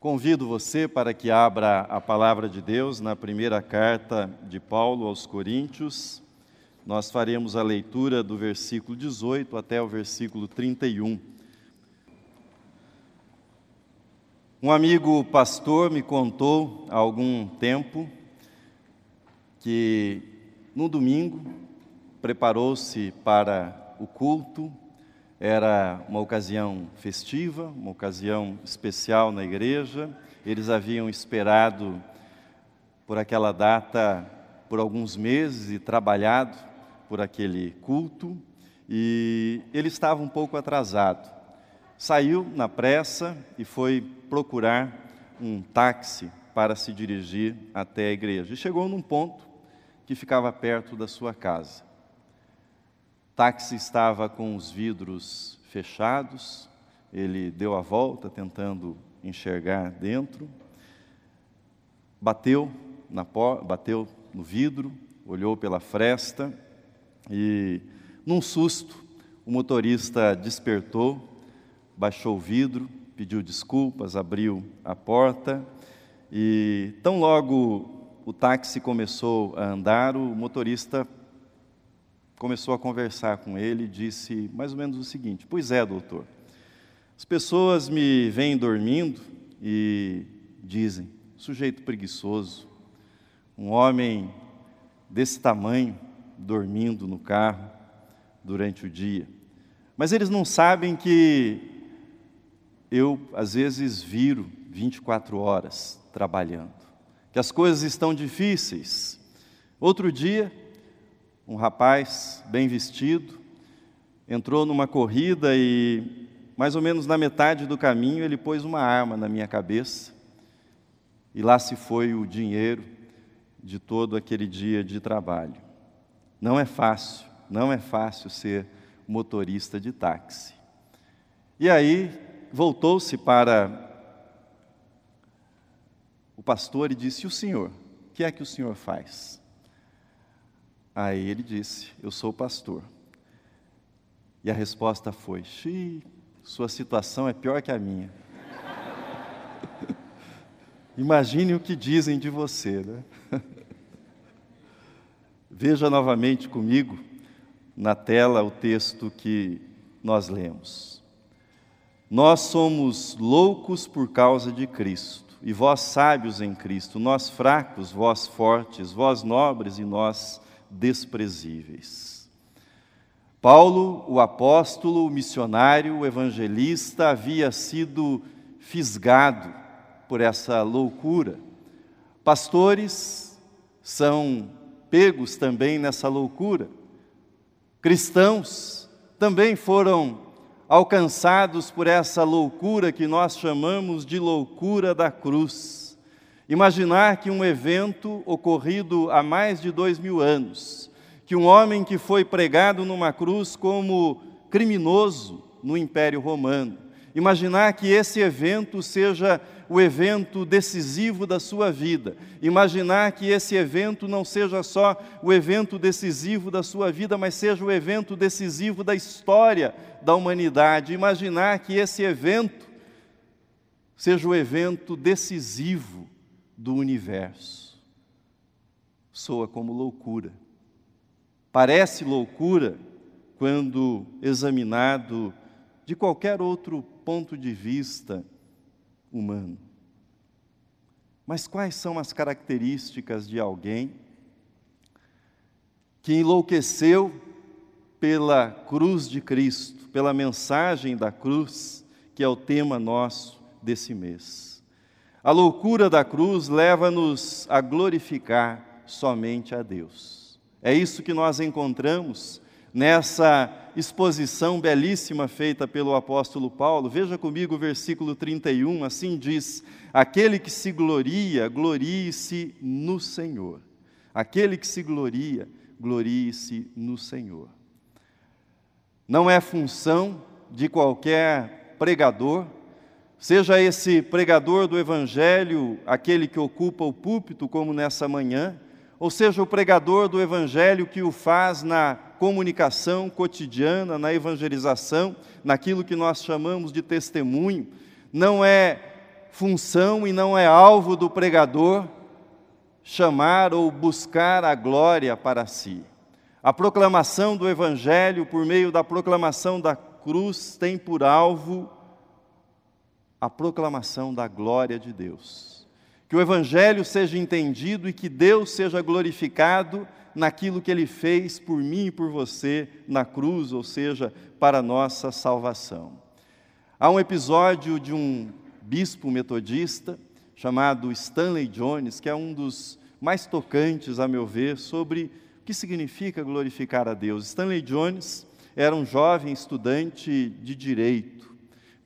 Convido você para que abra a palavra de Deus na primeira carta de Paulo aos Coríntios. Nós faremos a leitura do versículo 18 até o versículo 31. Um amigo pastor me contou há algum tempo que no domingo preparou-se para o culto era uma ocasião festiva, uma ocasião especial na igreja. Eles haviam esperado por aquela data por alguns meses e trabalhado por aquele culto, e ele estava um pouco atrasado. Saiu na pressa e foi procurar um táxi para se dirigir até a igreja. E chegou num ponto que ficava perto da sua casa táxi estava com os vidros fechados, ele deu a volta tentando enxergar dentro, bateu, na bateu no vidro, olhou pela fresta e, num susto, o motorista despertou, baixou o vidro, pediu desculpas, abriu a porta e, tão logo o táxi começou a andar, o motorista começou a conversar com ele e disse mais ou menos o seguinte: Pois é, doutor, as pessoas me vêm dormindo e dizem, sujeito preguiçoso, um homem desse tamanho dormindo no carro durante o dia. Mas eles não sabem que eu, às vezes, viro 24 horas trabalhando, que as coisas estão difíceis. Outro dia, um rapaz bem vestido, entrou numa corrida e, mais ou menos na metade do caminho, ele pôs uma arma na minha cabeça e lá se foi o dinheiro de todo aquele dia de trabalho. Não é fácil, não é fácil ser motorista de táxi. E aí voltou-se para o pastor e disse: E o senhor? O que é que o senhor faz? Aí ele disse: Eu sou pastor. E a resposta foi: Xi, sua situação é pior que a minha. Imagine o que dizem de você, né? Veja novamente comigo na tela o texto que nós lemos. Nós somos loucos por causa de Cristo, e vós sábios em Cristo, nós fracos, vós fortes, vós nobres e nós desprezíveis. Paulo, o apóstolo, o missionário, o evangelista, havia sido fisgado por essa loucura. Pastores são pegos também nessa loucura. Cristãos também foram alcançados por essa loucura que nós chamamos de loucura da cruz. Imaginar que um evento ocorrido há mais de dois mil anos, que um homem que foi pregado numa cruz como criminoso no Império Romano, imaginar que esse evento seja o evento decisivo da sua vida, imaginar que esse evento não seja só o evento decisivo da sua vida, mas seja o evento decisivo da história da humanidade, imaginar que esse evento seja o evento decisivo do universo. Soa como loucura. Parece loucura quando examinado de qualquer outro ponto de vista humano. Mas quais são as características de alguém que enlouqueceu pela cruz de Cristo, pela mensagem da cruz, que é o tema nosso desse mês? A loucura da cruz leva-nos a glorificar somente a Deus. É isso que nós encontramos nessa exposição belíssima feita pelo apóstolo Paulo. Veja comigo o versículo 31, assim diz: Aquele que se gloria, glorie-se no Senhor. Aquele que se gloria, glorie-se no Senhor. Não é função de qualquer pregador Seja esse pregador do Evangelho aquele que ocupa o púlpito, como nessa manhã, ou seja o pregador do Evangelho que o faz na comunicação cotidiana, na evangelização, naquilo que nós chamamos de testemunho, não é função e não é alvo do pregador chamar ou buscar a glória para si. A proclamação do Evangelho, por meio da proclamação da cruz, tem por alvo a proclamação da glória de Deus. Que o Evangelho seja entendido e que Deus seja glorificado naquilo que Ele fez por mim e por você na cruz, ou seja, para a nossa salvação. Há um episódio de um bispo metodista chamado Stanley Jones, que é um dos mais tocantes, a meu ver, sobre o que significa glorificar a Deus. Stanley Jones era um jovem estudante de direito,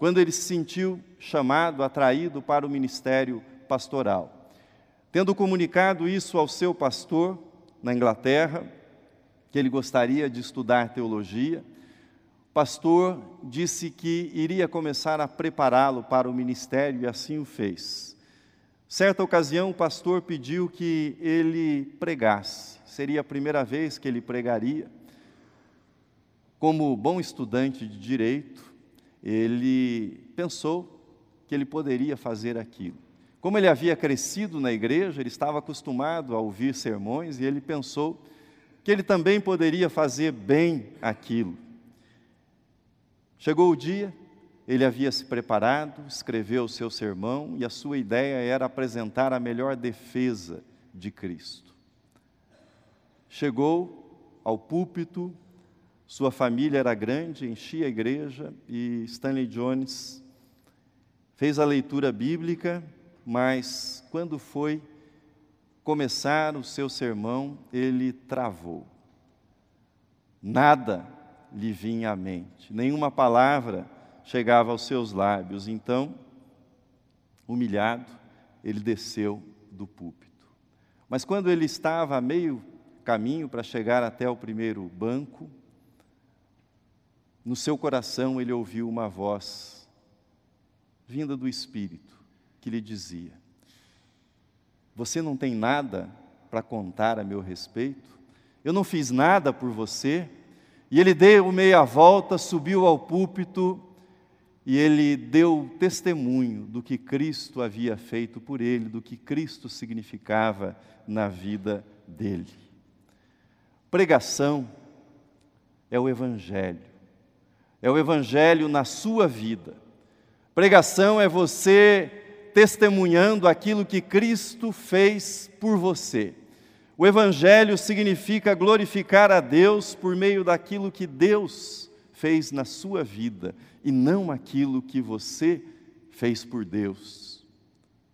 quando ele se sentiu chamado, atraído para o ministério pastoral. Tendo comunicado isso ao seu pastor na Inglaterra, que ele gostaria de estudar teologia, o pastor disse que iria começar a prepará-lo para o ministério e assim o fez. Certa ocasião, o pastor pediu que ele pregasse. Seria a primeira vez que ele pregaria. Como bom estudante de direito, ele pensou que ele poderia fazer aquilo. Como ele havia crescido na igreja, ele estava acostumado a ouvir sermões e ele pensou que ele também poderia fazer bem aquilo. Chegou o dia, ele havia se preparado, escreveu o seu sermão e a sua ideia era apresentar a melhor defesa de Cristo. Chegou ao púlpito, sua família era grande, enchia a igreja e Stanley Jones fez a leitura bíblica, mas quando foi começar o seu sermão, ele travou. Nada lhe vinha à mente, nenhuma palavra chegava aos seus lábios. Então, humilhado, ele desceu do púlpito. Mas quando ele estava a meio caminho para chegar até o primeiro banco, no seu coração ele ouviu uma voz vinda do Espírito que lhe dizia: Você não tem nada para contar a meu respeito? Eu não fiz nada por você? E ele deu meia volta, subiu ao púlpito e ele deu testemunho do que Cristo havia feito por ele, do que Cristo significava na vida dele. Pregação é o Evangelho, é o Evangelho na sua vida. Pregação é você testemunhando aquilo que Cristo fez por você. O Evangelho significa glorificar a Deus por meio daquilo que Deus fez na sua vida e não aquilo que você fez por Deus.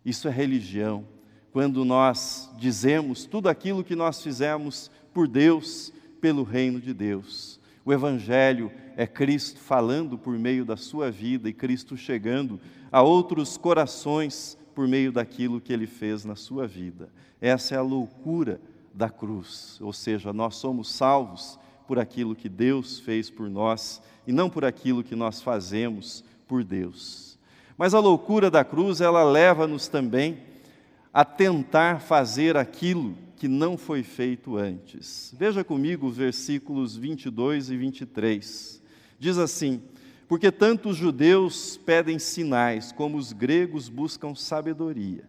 Isso é religião. Quando nós dizemos tudo aquilo que nós fizemos por Deus, pelo reino de Deus. O Evangelho é Cristo falando por meio da sua vida e Cristo chegando a outros corações por meio daquilo que ele fez na sua vida. Essa é a loucura da cruz, ou seja, nós somos salvos por aquilo que Deus fez por nós e não por aquilo que nós fazemos por Deus. Mas a loucura da cruz, ela leva-nos também a tentar fazer aquilo que não foi feito antes. Veja comigo os versículos 22 e 23. Diz assim: Porque tanto os judeus pedem sinais, como os gregos buscam sabedoria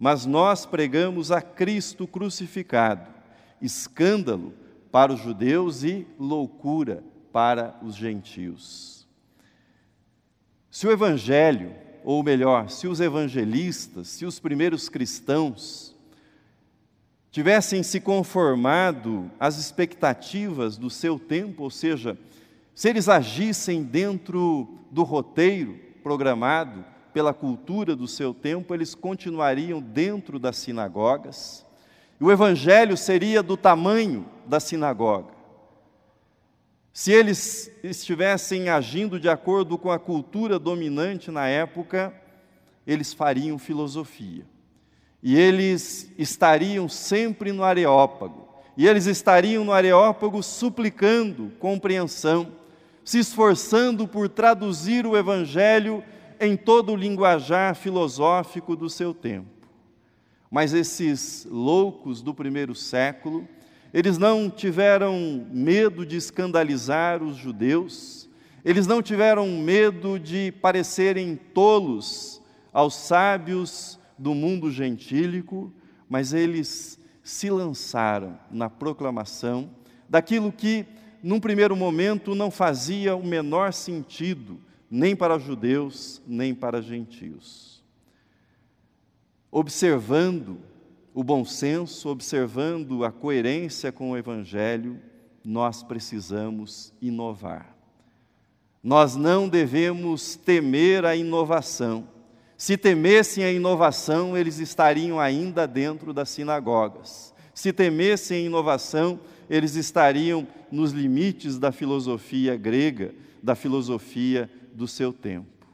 mas nós pregamos a Cristo crucificado, escândalo para os judeus e loucura para os gentios. Se o Evangelho, ou melhor, se os evangelistas, se os primeiros cristãos, tivessem se conformado às expectativas do seu tempo, ou seja, se eles agissem dentro do roteiro programado, pela cultura do seu tempo, eles continuariam dentro das sinagogas, e o evangelho seria do tamanho da sinagoga. Se eles estivessem agindo de acordo com a cultura dominante na época, eles fariam filosofia. E eles estariam sempre no Areópago. E eles estariam no Areópago suplicando compreensão, se esforçando por traduzir o Evangelho em todo o linguajar filosófico do seu tempo. Mas esses loucos do primeiro século, eles não tiveram medo de escandalizar os judeus, eles não tiveram medo de parecerem tolos aos sábios do mundo gentílico, mas eles se lançaram na proclamação daquilo que, num primeiro momento, não fazia o menor sentido, nem para judeus, nem para gentios. Observando o bom senso, observando a coerência com o Evangelho, nós precisamos inovar. Nós não devemos temer a inovação. Se temessem a inovação, eles estariam ainda dentro das sinagogas. Se temessem a inovação, eles estariam nos limites da filosofia grega, da filosofia do seu tempo.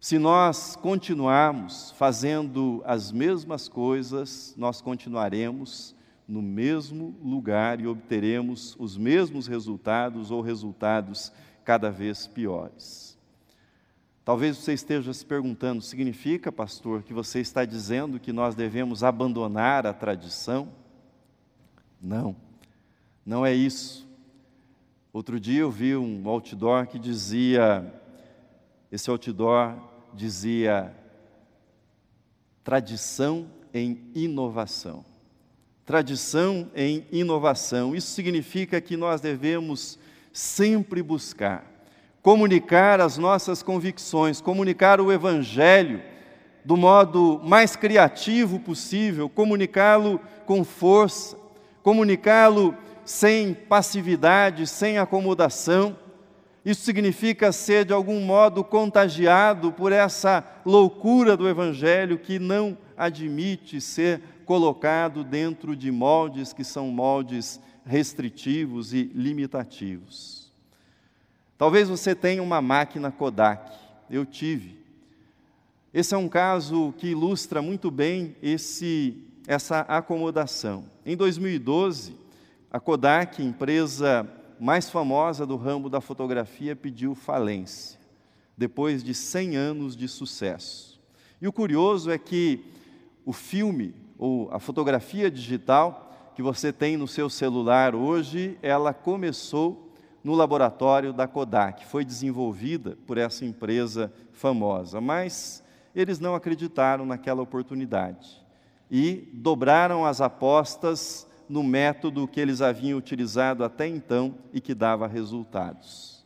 Se nós continuarmos fazendo as mesmas coisas, nós continuaremos no mesmo lugar e obteremos os mesmos resultados ou resultados cada vez piores. Talvez você esteja se perguntando: significa, pastor, que você está dizendo que nós devemos abandonar a tradição? Não, não é isso. Outro dia eu vi um outdoor que dizia: esse outdoor dizia tradição em inovação tradição em inovação. Isso significa que nós devemos sempre buscar comunicar as nossas convicções, comunicar o Evangelho do modo mais criativo possível, comunicá-lo com força, comunicá-lo sem passividade, sem acomodação. Isso significa ser de algum modo contagiado por essa loucura do Evangelho que não admite ser colocado dentro de moldes que são moldes restritivos e limitativos. Talvez você tenha uma máquina Kodak, eu tive. Esse é um caso que ilustra muito bem esse, essa acomodação. Em 2012, a Kodak, empresa mais famosa do ramo da fotografia, pediu falência, depois de 100 anos de sucesso. E o curioso é que o filme ou a fotografia digital que você tem no seu celular hoje, ela começou no laboratório da Kodak, foi desenvolvida por essa empresa famosa, mas eles não acreditaram naquela oportunidade e dobraram as apostas no método que eles haviam utilizado até então e que dava resultados.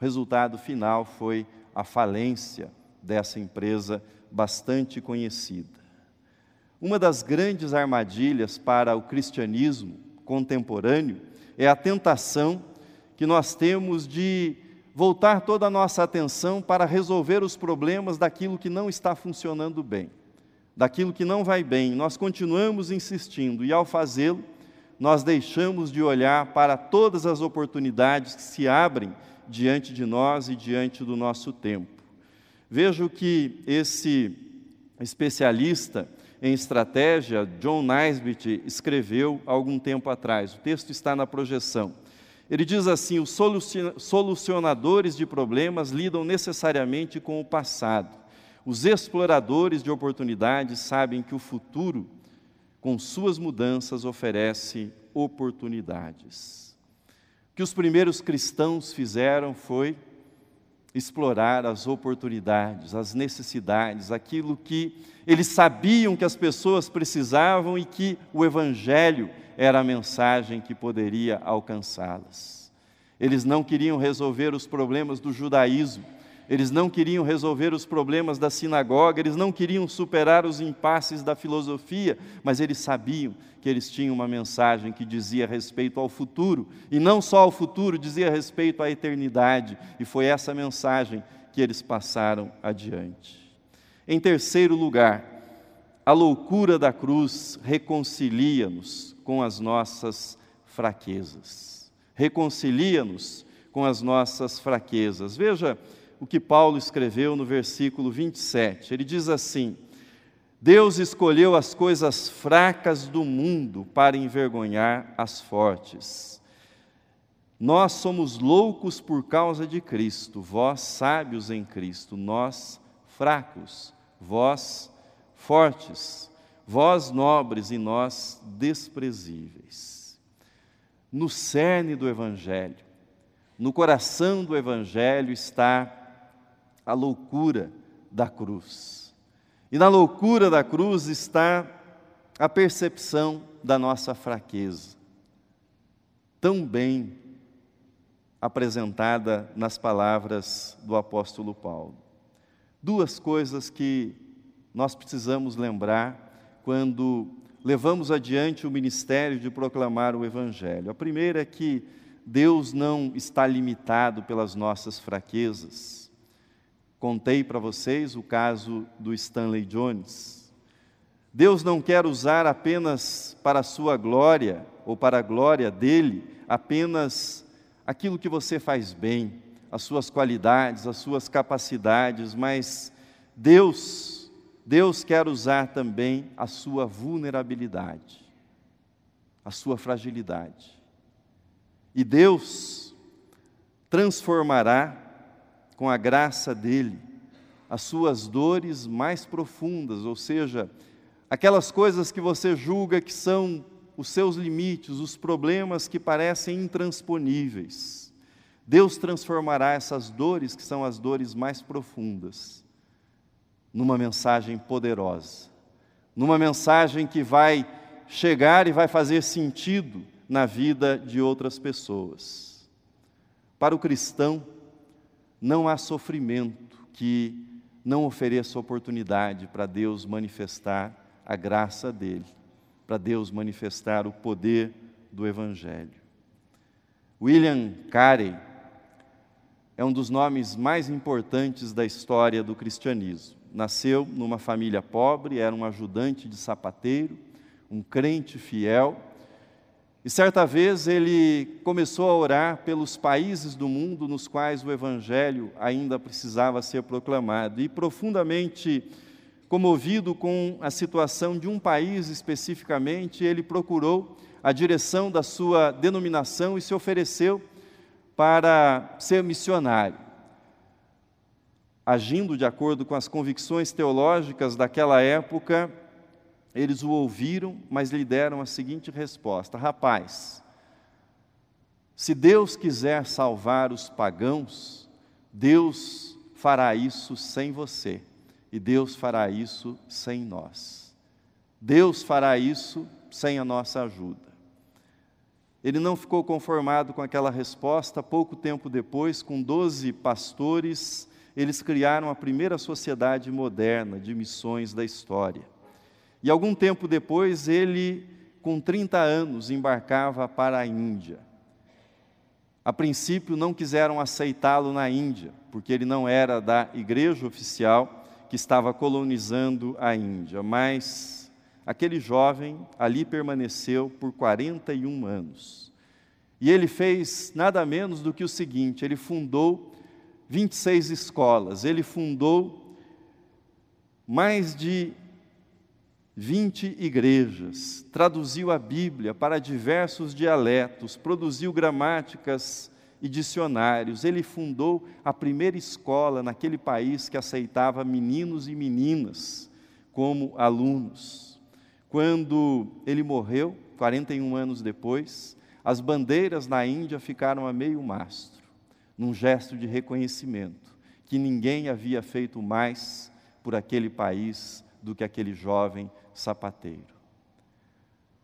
O resultado final foi a falência dessa empresa bastante conhecida. Uma das grandes armadilhas para o cristianismo contemporâneo é a tentação que nós temos de voltar toda a nossa atenção para resolver os problemas daquilo que não está funcionando bem, daquilo que não vai bem. Nós continuamos insistindo e, ao fazê-lo, nós deixamos de olhar para todas as oportunidades que se abrem diante de nós e diante do nosso tempo. Vejo que esse especialista em estratégia, John Naisbitt escreveu algum tempo atrás. O texto está na projeção. Ele diz assim: os solucionadores de problemas lidam necessariamente com o passado. Os exploradores de oportunidades sabem que o futuro, com suas mudanças, oferece oportunidades. O que os primeiros cristãos fizeram foi explorar as oportunidades, as necessidades, aquilo que eles sabiam que as pessoas precisavam e que o Evangelho era a mensagem que poderia alcançá-las. Eles não queriam resolver os problemas do judaísmo, eles não queriam resolver os problemas da sinagoga, eles não queriam superar os impasses da filosofia, mas eles sabiam que eles tinham uma mensagem que dizia respeito ao futuro, e não só ao futuro, dizia respeito à eternidade, e foi essa mensagem que eles passaram adiante. Em terceiro lugar, a loucura da cruz reconcilia-nos com as nossas fraquezas. Reconcilia-nos com as nossas fraquezas. Veja o que Paulo escreveu no versículo 27. Ele diz assim: Deus escolheu as coisas fracas do mundo para envergonhar as fortes. Nós somos loucos por causa de Cristo, vós sábios em Cristo, nós fracos, vós fortes, vós nobres e nós desprezíveis. No cerne do Evangelho, no coração do Evangelho está a loucura da cruz E na loucura da cruz está a percepção da nossa fraqueza, tão bem apresentada nas palavras do apóstolo Paulo. Duas coisas que nós precisamos lembrar quando levamos adiante o ministério de proclamar o Evangelho. A primeira é que Deus não está limitado pelas nossas fraquezas. Contei para vocês o caso do Stanley Jones. Deus não quer usar apenas para a sua glória ou para a glória dele apenas aquilo que você faz bem, as suas qualidades, as suas capacidades, mas Deus, Deus quer usar também a sua vulnerabilidade, a sua fragilidade. E Deus transformará com a graça dele as suas dores mais profundas, ou seja, aquelas coisas que você julga que são os seus limites, os problemas que parecem intransponíveis. Deus transformará essas dores, que são as dores mais profundas, numa mensagem poderosa, numa mensagem que vai chegar e vai fazer sentido na vida de outras pessoas. Para o cristão, não há sofrimento que não ofereça oportunidade para Deus manifestar a graça dele para Deus manifestar o poder do Evangelho. William Carey é um dos nomes mais importantes da história do cristianismo. Nasceu numa família pobre, era um ajudante de sapateiro, um crente fiel. E certa vez ele começou a orar pelos países do mundo nos quais o Evangelho ainda precisava ser proclamado. E profundamente comovido com a situação de um país especificamente, ele procurou a direção da sua denominação e se ofereceu para ser missionário. Agindo de acordo com as convicções teológicas daquela época, eles o ouviram, mas lhe deram a seguinte resposta: Rapaz, se Deus quiser salvar os pagãos, Deus fará isso sem você e Deus fará isso sem nós. Deus fará isso sem a nossa ajuda. Ele não ficou conformado com aquela resposta. Pouco tempo depois, com doze pastores, eles criaram a primeira sociedade moderna de missões da história. E algum tempo depois, ele, com 30 anos, embarcava para a Índia. A princípio, não quiseram aceitá-lo na Índia, porque ele não era da igreja oficial que estava colonizando a Índia, mas aquele jovem ali permaneceu por 41 anos. E ele fez nada menos do que o seguinte: ele fundou 26 escolas, ele fundou mais de 20 igrejas, traduziu a Bíblia para diversos dialetos, produziu gramáticas e dicionários. Ele fundou a primeira escola naquele país que aceitava meninos e meninas como alunos. Quando ele morreu, 41 anos depois, as bandeiras na Índia ficaram a meio mastro, num gesto de reconhecimento que ninguém havia feito mais por aquele país do que aquele jovem sapateiro.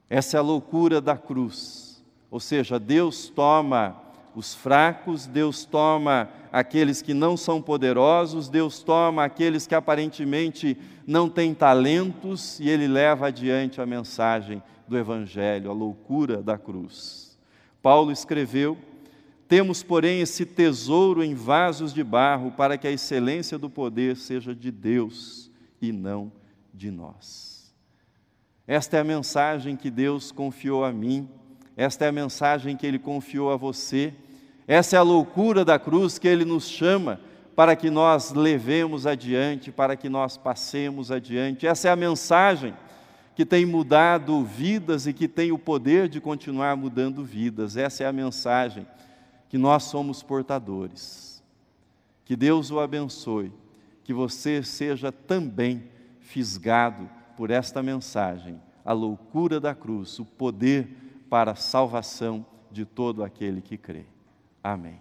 Essa é a loucura da cruz, ou seja, Deus toma os fracos, Deus toma aqueles que não são poderosos, Deus toma aqueles que aparentemente não têm talentos e Ele leva adiante a mensagem do Evangelho, a loucura da cruz. Paulo escreveu: Temos, porém, esse tesouro em vasos de barro, para que a excelência do poder seja de Deus e não de nós. Esta é a mensagem que Deus confiou a mim esta é a mensagem que ele confiou a você. Essa é a loucura da cruz que ele nos chama para que nós levemos adiante, para que nós passemos adiante. Essa é a mensagem que tem mudado vidas e que tem o poder de continuar mudando vidas. Essa é a mensagem que nós somos portadores. Que Deus o abençoe, que você seja também fisgado por esta mensagem, a loucura da cruz, o poder para a salvação de todo aquele que crê. Amém.